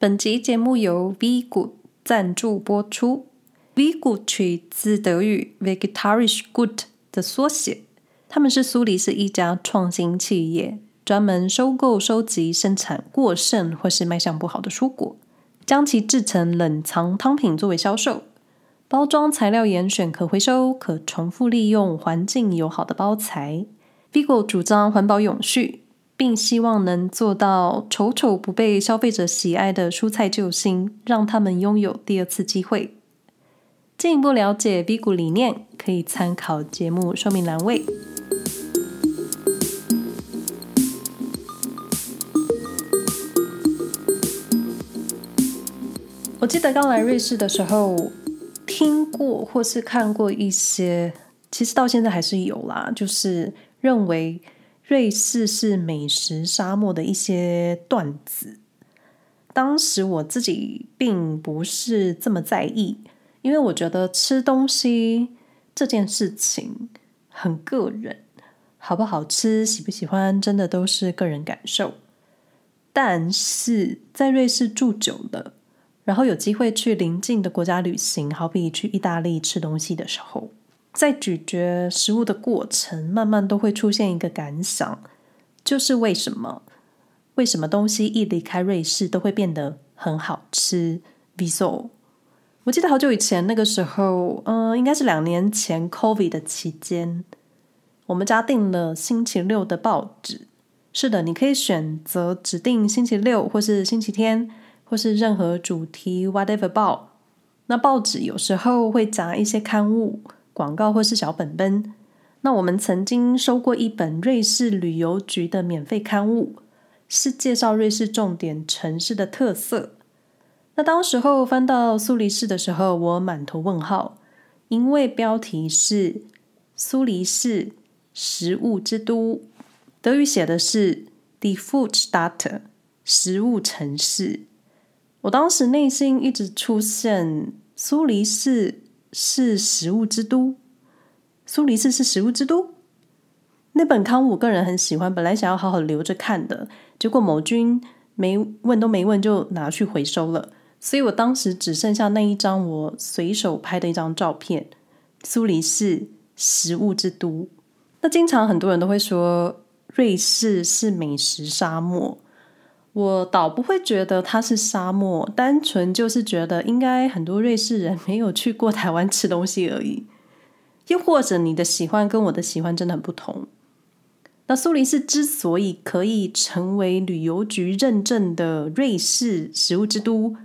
本集节目由 Vigo 赞助播出。Vigo 取自德语 “vegetarisch Gut 的缩写，他们是苏黎世一家创新企业，专门收购、收集、生产过剩或是卖相不好的蔬果，将其制成冷藏汤品作为销售。包装材料严选可回收、可重复利用、环境友好的包材。Vigo 主张环保永续，并希望能做到丑丑不被消费者喜爱的蔬菜救星，让他们拥有第二次机会。进一步了解 V 股理念，可以参考节目说明栏位。我记得刚来瑞士的时候，听过或是看过一些，其实到现在还是有啦，就是认为瑞士是美食沙漠的一些段子。当时我自己并不是这么在意。因为我觉得吃东西这件事情很个人，好不好吃、喜不喜欢，真的都是个人感受。但是在瑞士住久了，然后有机会去邻近的国家旅行，好比去意大利吃东西的时候，在咀嚼食物的过程，慢慢都会出现一个感想，就是为什么？为什么东西一离开瑞士都会变得很好吃？Viso，我记得好久以前，那个时候，嗯、应该是两年前，COVID 的期间，我们家订了星期六的报纸。是的，你可以选择指定星期六，或是星期天，或是任何主题，whatever 报。那报纸有时候会夹一些刊物、广告或是小本本。那我们曾经收过一本瑞士旅游局的免费刊物，是介绍瑞士重点城市的特色。那当时候翻到苏黎世的时候，我满头问号，因为标题是“苏黎世食物之都”，德语写的是 “Die Foodstadt”，食物城市。我当时内心一直出现“苏黎世是食物之都”，苏黎世是食物之都。那本刊物我个人很喜欢，本来想要好好留着看的，结果某君没问都没问就拿去回收了。所以我当时只剩下那一张我随手拍的一张照片，苏黎世食物之都。那经常很多人都会说瑞士是美食沙漠，我倒不会觉得它是沙漠，单纯就是觉得应该很多瑞士人 没有去过台湾吃东西而已，又或者你的喜欢跟我的喜欢真的很不同。那苏黎世之所以可以成为旅游局认证的瑞士食物之都。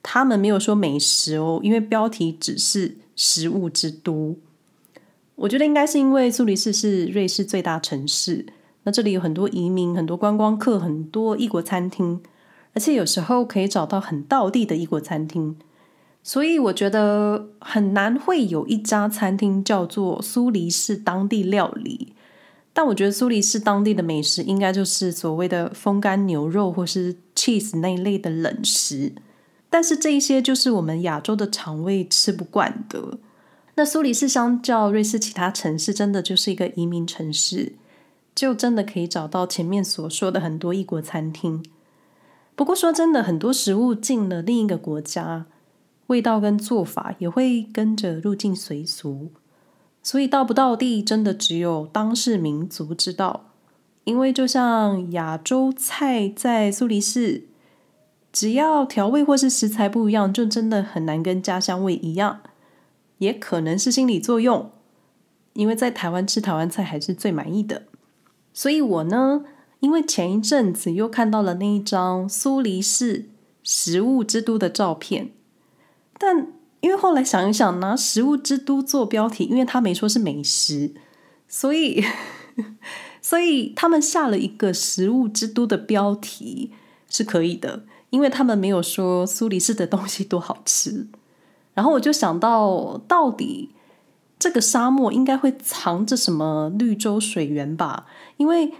他们没有说美食哦，因为标题只是食物之都。我觉得应该是因为苏黎世是瑞士最大城市，那这里有很多移民、很多观光客、很多异国餐厅，而且有时候可以找到很道地的异国餐厅，所以我觉得很难会有一家餐厅叫做苏黎世当地料理。但我觉得苏黎世当地的美食应该就是所谓的风干牛肉或是 cheese 那一类的冷食。但是这一些就是我们亚洲的肠胃吃不惯的。那苏黎世相较瑞士其他城市，真的就是一个移民城市，就真的可以找到前面所说的很多异国餐厅。不过说真的，很多食物进了另一个国家，味道跟做法也会跟着入境随俗。所以到不到地，真的只有当事民族知道。因为就像亚洲菜在苏黎世。只要调味或是食材不一样，就真的很难跟家乡味一样。也可能是心理作用，因为在台湾吃台湾菜还是最满意的。所以我呢，因为前一阵子又看到了那一张苏黎世食物之都的照片，但因为后来想一想，拿食物之都做标题，因为他没说是美食，所以 所以他们下了一个食物之都的标题是可以的。因为他们没有说苏黎世的东西多好吃，然后我就想到，到底这个沙漠应该会藏着什么绿洲水源吧？因为，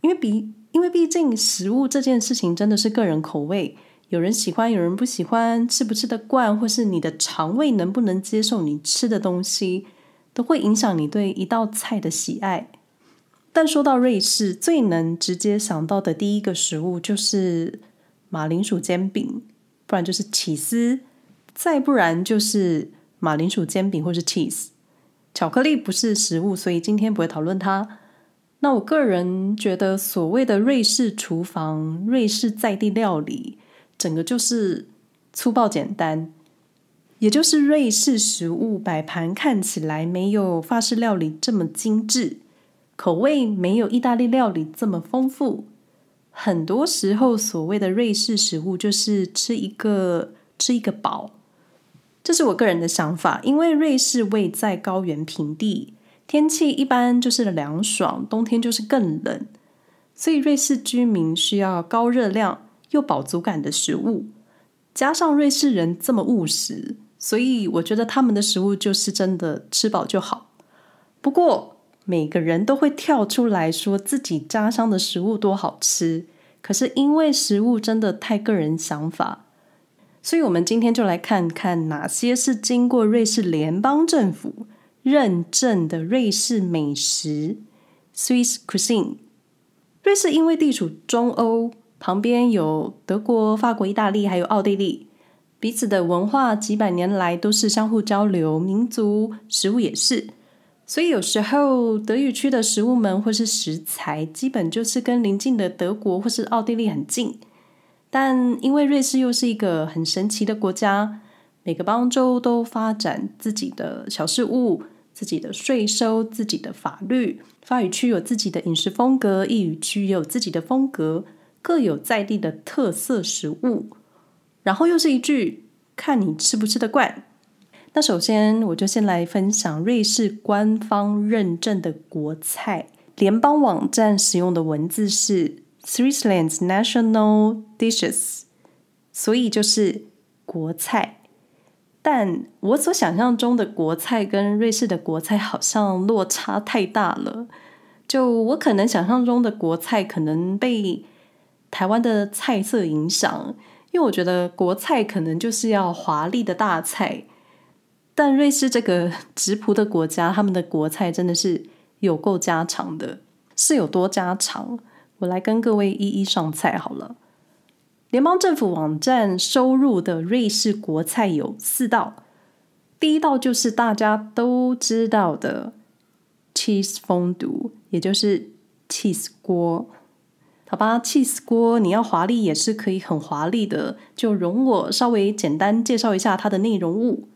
因为比，因为毕竟食物这件事情真的是个人口味，有人喜欢，有人不喜欢，吃不吃得惯，或是你的肠胃能不能接受你吃的东西，都会影响你对一道菜的喜爱。但说到瑞士，最能直接想到的第一个食物就是。马铃薯煎饼，不然就是起司，再不然就是马铃薯煎饼或是 cheese。巧克力不是食物，所以今天不会讨论它。那我个人觉得，所谓的瑞士厨房、瑞士在地料理，整个就是粗暴简单，也就是瑞士食物摆盘看起来没有法式料理这么精致，口味没有意大利料理这么丰富。很多时候，所谓的瑞士食物就是吃一个吃一个饱。这是我个人的想法，因为瑞士位在高原平地，天气一般就是凉爽，冬天就是更冷，所以瑞士居民需要高热量又饱足感的食物。加上瑞士人这么务实，所以我觉得他们的食物就是真的吃饱就好。不过每个人都会跳出来说自己家乡的食物多好吃，可是因为食物真的太个人想法。所以，我们今天就来看看哪些是经过瑞士联邦政府认证的瑞士美食 （Swiss Cuisine）。瑞士因为地处中欧，旁边有德国、法国、意大利，还有奥地利，彼此的文化几百年来都是相互交流，民族食物也是。所以，有时候德语区的食物们或是食材，基本就是跟邻近的德国或是奥地利很近。但因为瑞士又是一个很神奇的国家，每个邦州都发展自己的小事物、自己的税收、自己的法律。法语区有自己的饮食风格，意语区也有自己的风格，各有在地的特色食物。然后又是一句“看你吃不吃得惯”。那首先我就先来分享瑞士官方认证的国菜，联邦网站使用的文字是。Switzerland's national dishes，所以就是国菜。但我所想象中的国菜跟瑞士的国菜好像落差太大了。就我可能想象中的国菜，可能被台湾的菜色影响，因为我觉得国菜可能就是要华丽的大菜。但瑞士这个直朴的国家，他们的国菜真的是有够家常的，是有多家常？我来跟各位一一上菜好了。联邦政府网站收入的瑞士国菜有四道，第一道就是大家都知道的 cheese 风度也就是 cheese 锅。好吧，cheese 锅你要华丽也是可以很华丽的，就容我稍微简单介绍一下它的内容物。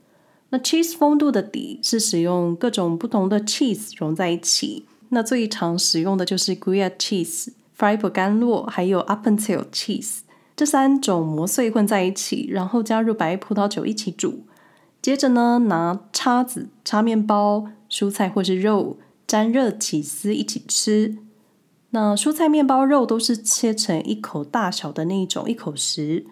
那 cheese 风度的底是使用各种不同的 cheese 融在一起，那最常使用的就是 Gruyere cheese。Freiburg 干酪还有 Appenzell cheese 这三种磨碎混在一起，然后加入白葡萄酒一起煮。接着呢，拿叉子叉面包、蔬菜或是肉，沾热起司一起吃。那蔬菜、面包、肉都是切成一口大小的那种一口食。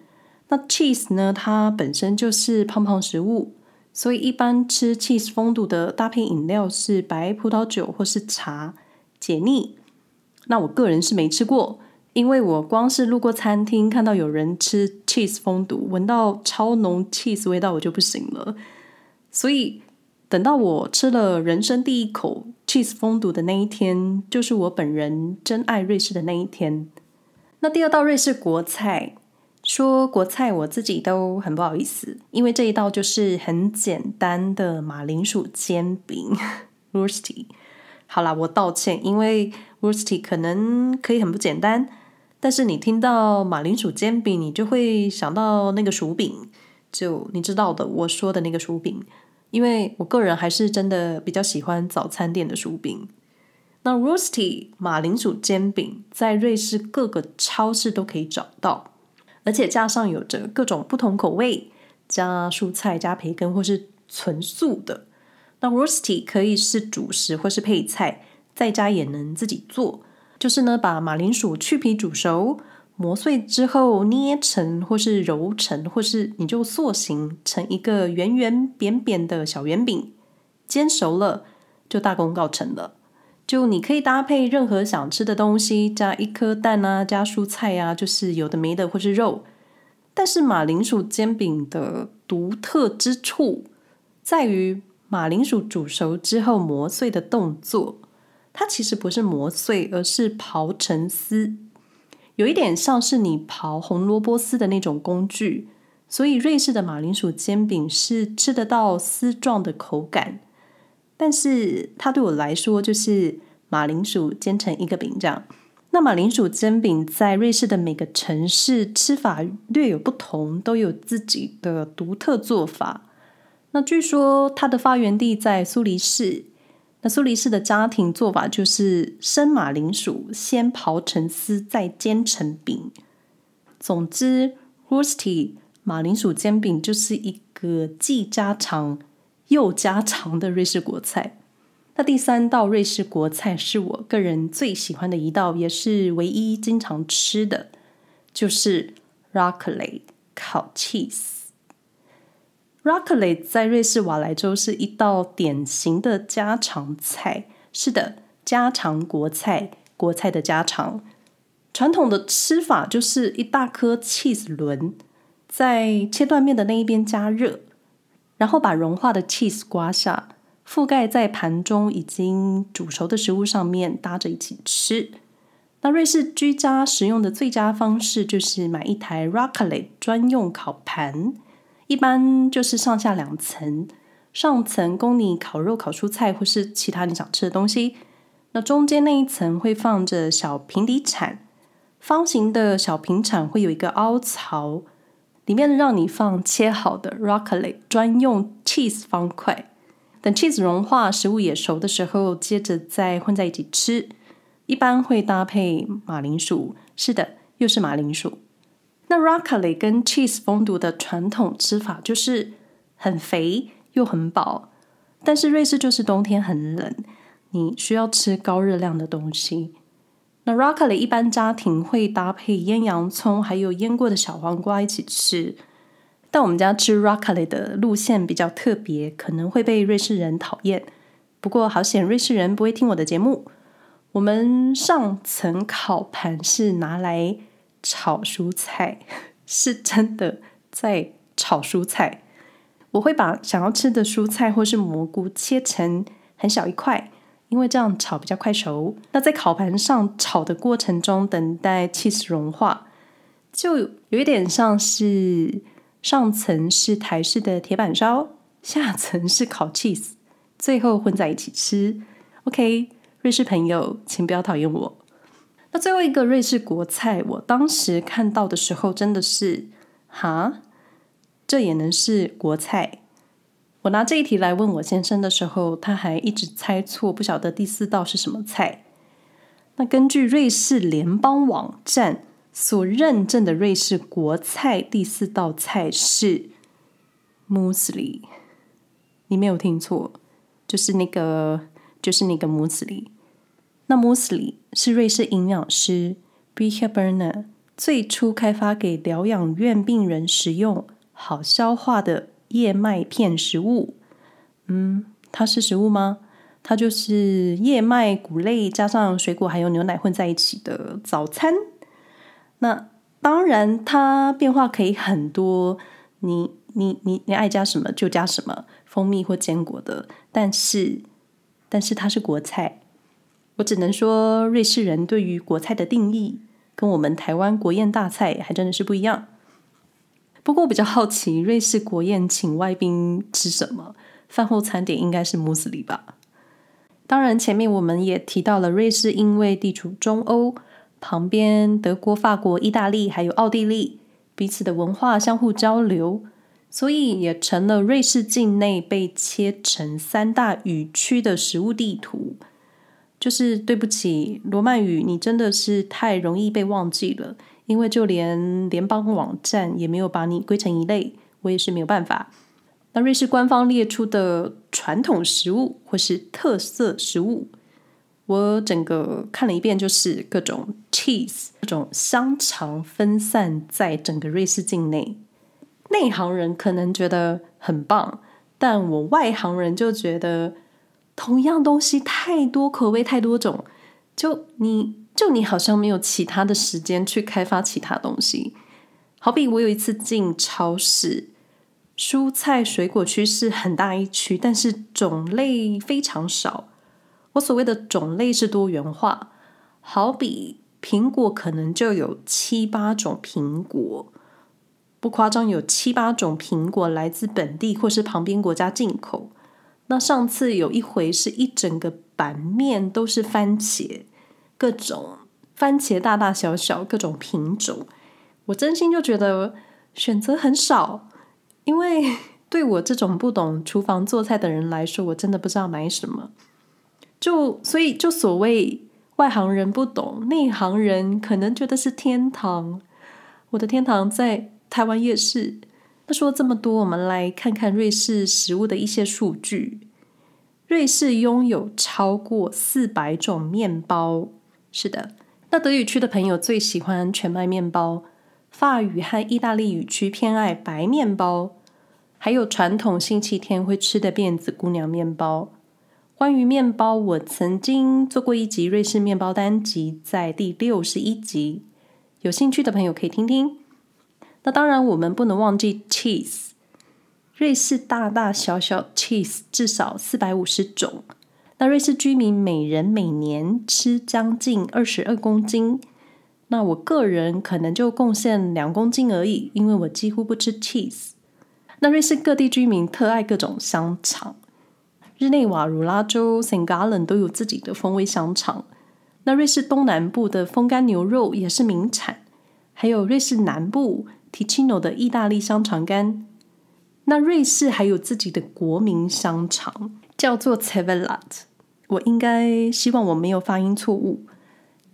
那 cheese 呢，它本身就是胖胖食物，所以一般吃 cheese 风度的搭配饮料是白葡萄酒或是茶，解腻。那我个人是没吃过，因为我光是路过餐厅看到有人吃 cheese fondue，闻到超浓 cheese 味道我就不行了。所以等到我吃了人生第一口 cheese fondue 的那一天，就是我本人真爱瑞士的那一天。那第二道瑞士国菜，说国菜我自己都很不好意思，因为这一道就是很简单的马铃薯煎饼 Würstchen 好啦，我道歉，因为 Würstchen 可能可以很不简单，但是你听到马铃薯煎饼，你就会想到那个薯饼，就你知道的，我说的那个薯饼。因为我个人还是真的比较喜欢早餐店的薯饼。那 Würstchen 马铃薯煎饼在瑞士各个超市都可以找到，而且加上有着各种不同口味，加蔬菜、加培根或是纯素的。那 roasty 可以是主食或是配菜，在家也能自己做。就是呢，把马铃薯去皮煮熟，磨碎之后捏成或是揉成，或是你就塑形成一个圆圆扁扁的小圆饼，煎熟了就大功告成了。就你可以搭配任何想吃的东西，加一颗蛋啊，加蔬菜啊，就是有的没的或是肉。但是马铃薯煎饼的独特之处在于。马铃薯煮熟之后磨碎的动作，它其实不是磨碎，而是刨成丝，有一点像是你刨红萝卜丝的那种工具，所以瑞士的马铃薯煎饼是吃得到丝状的口感，但是它对我来说就是马铃薯煎成一个饼这样。那马铃薯煎饼在瑞士的每个城市吃法略有不同，都有自己的独特做法。那据说它的发源地在苏黎世，那苏黎世的家庭做法就是生马铃薯先刨成丝，再煎成饼。总之，Rösti 马铃薯煎饼就是一个既家常又家常的瑞士国菜。那第三道瑞士国菜是我个人最喜欢的一道，也是唯一经常吃的，就是 Raclette 烤 cheese。Raclette 在瑞士瓦莱州是一道典型的家常菜，是的，家常国菜，国菜的家常。传统的吃法就是一大颗 cheese 轮。在切断面的那一边加热，然后把融化的 cheese 刮下，覆盖在盘中已经煮熟的食物上面，搭着一起吃。那瑞士居家食用的最佳方式就是买一台 Raclette 专用烤盘，一般就是上下两层，上层供你烤肉、烤蔬菜或是其他你想吃的东西，那中间那一层会放着小平底铲，方形的小平铲会有一个凹槽。里面让你放切好的 Raclette 专用 cheese 方块，等 cheese 融化，食物也熟的时候，接着再混在一起吃。一般会搭配马铃薯，是的，又是马铃薯。那 Raclette 跟 cheese 封堵的传统吃法就是很肥又很饱，但是瑞士就是冬天很冷，你需要吃高热量的东西。那 Raclette 一般家庭会搭配腌洋葱，还有腌过的小黄瓜一起吃。但我们家吃 Raclette 的路线比较特别，可能会被瑞士人讨厌。不过好险，瑞士人不会听我的节目。我们上层烤盘是拿来炒蔬菜，是真的在炒蔬菜。我会把想要吃的蔬菜或是蘑菇切成很小一块。因为这样炒比较快熟。那在烤盘上炒的过程中，等待 cheese 融化，就有一点像是上层是台式的铁板烧，下层是烤 cheese，最后混在一起吃。OK，瑞士朋友，请不要讨厌我。那最后一个瑞士国菜，我当时看到的时候真的是，哈，这也能是国菜？我拿这一题来问我先生的时候，他还一直猜错，不晓得第四道是什么菜。那根据瑞士联邦网站所认证的瑞士国菜，第四道菜是 musli，。你没有听错，就是那个，就是那个 musli。那 Müsli 是瑞士营养师 Britta Berner 最初开发给疗养院病人食用，好消化的。燕麦片食物，嗯，它是食物吗？它就是燕麦谷类加上水果还有牛奶混在一起的早餐。那当然，它变化可以很多，你你你你爱加什么就加什么，蜂蜜或坚果的。但是，但是它是国菜，我只能说，瑞士人对于国菜的定义跟我们台湾国宴大菜还真的是不一样。不过我比较好奇，瑞士国宴请外宾吃什么？饭后餐点应该是慕斯里吧。当然，前面我们也提到了，瑞士因为地处中欧，旁边德国、法国、意大利还有奥地利，彼此的文化相互交流，所以也成了瑞士境内被切成三大语区的食物地图。就是对不起，罗曼语，你真的是太容易被忘记了。因为就连联邦网站也没有把你归成一类，我也是没有办法。那瑞士官方列出的传统食物或是特色食物，我整个看了一遍，就是各种 cheese，各种香肠分散在整个瑞士境内。内行人可能觉得很棒，但我外行人就觉得同样东西太多，口味太多种，就你。就你好像没有其他的时间去开发其他东西，好比我有一次进超市，蔬菜水果区是很大一区，但是种类非常少。我所谓的种类是多元化，好比苹果可能就有七八种苹果，不夸张，有七八种苹果来自本地或是旁边国家进口。那上次有一回是一整个版面都是番茄，各种番茄大大小小，各种品种。我真心就觉得选择很少，因为 对我这种不懂厨房做菜的人来说，我真的不知道买什么。就所以就所谓外行人不懂，内行人可能觉得是天堂。我的天堂在台湾夜市。那说这么多，我们来看看瑞士食物的一些数据。瑞士拥有超过四百种面包。是的，那德语区的朋友最喜欢全麦面包，法语和意大利语区偏爱白面包，还有传统星期天会吃的辫子姑娘面包。关于面包，我曾经做过一集瑞士面包单集，在第六十一集，有兴趣的朋友可以听听。那当然，我们不能忘记 cheese。瑞士大大小小 cheese 至少四百五十种。那瑞士居民每人每年吃将近二十二公斤。那我个人可能就贡献两公斤而已，因为我几乎不吃 cheese。那瑞士各地居民特爱各种香肠，日内瓦、鲁拉州、St. g a l e n 都有自己的风味香肠。那瑞士东南部的风干牛肉也是名产，还有瑞士南部。Ticino 的意大利香肠干，那瑞士还有自己的国民香肠，叫做 c e v e l a t。我应该希望我没有发音错误。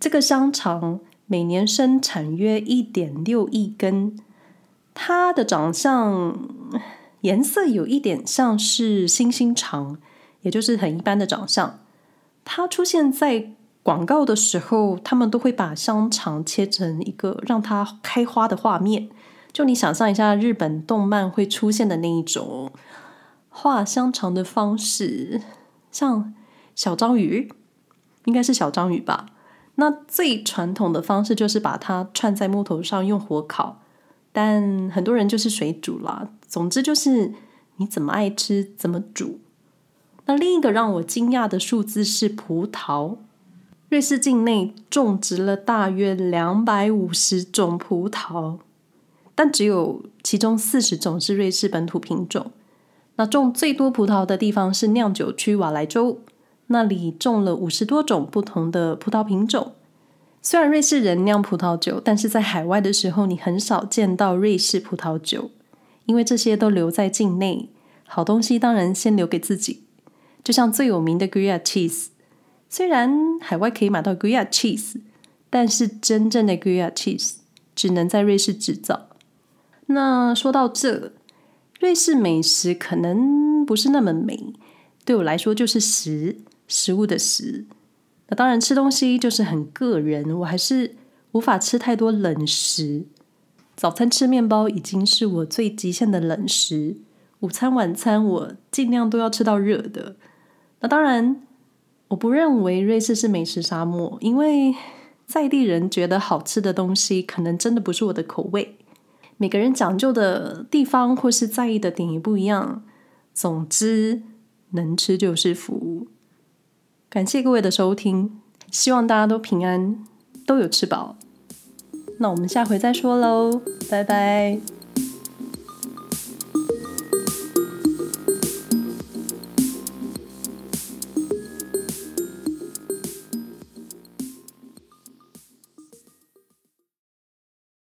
这个香肠每年生产约一点六亿根，它的长相颜色有一点像是星星肠，也就是很一般的长相。它出现在广告的时候，他们都会把香肠切成一个让它开花的画面。就你想象一下，日本动漫会出现的那一种画香肠的方式，像小章鱼，应该是小章鱼吧？那最传统的方式就是把它串在木头上用火烤，但很多人就是水煮啦。总之就是你怎么爱吃怎么煮。那另一个让我惊讶的数字是葡萄，瑞士境内种植了大约两百五十种葡萄。但只有其中四十种是瑞士本土品种。那种最多葡萄的地方是酿酒区瓦莱州，那里种了五十多种不同的葡萄品种。虽然瑞士人酿葡萄酒，但是在海外的时候你很少见到瑞士葡萄酒，因为这些都留在境内。好东西当然先留给自己。就像最有名的 Gruyère cheese，虽然海外可以买到 Gruyère cheese，但是真正的 Gruyère cheese 只能在瑞士制造。那说到这，瑞士美食可能不是那么美，对我来说就是食，食物的食。那当然吃东西就是很个人，我还是无法吃太多冷食。早餐吃面包已经是我最极限的冷食，午餐、晚餐我尽量都要吃到热的。那当然，我不认为瑞士是美食沙漠，因为在地人觉得好吃的东西，可能真的不是我的口味。每个人讲究的地方或是在意的点也不一样。总之，能吃就是福。感谢各位的收听，希望大家都平安，都有吃饱。那我们下回再说喽，拜拜。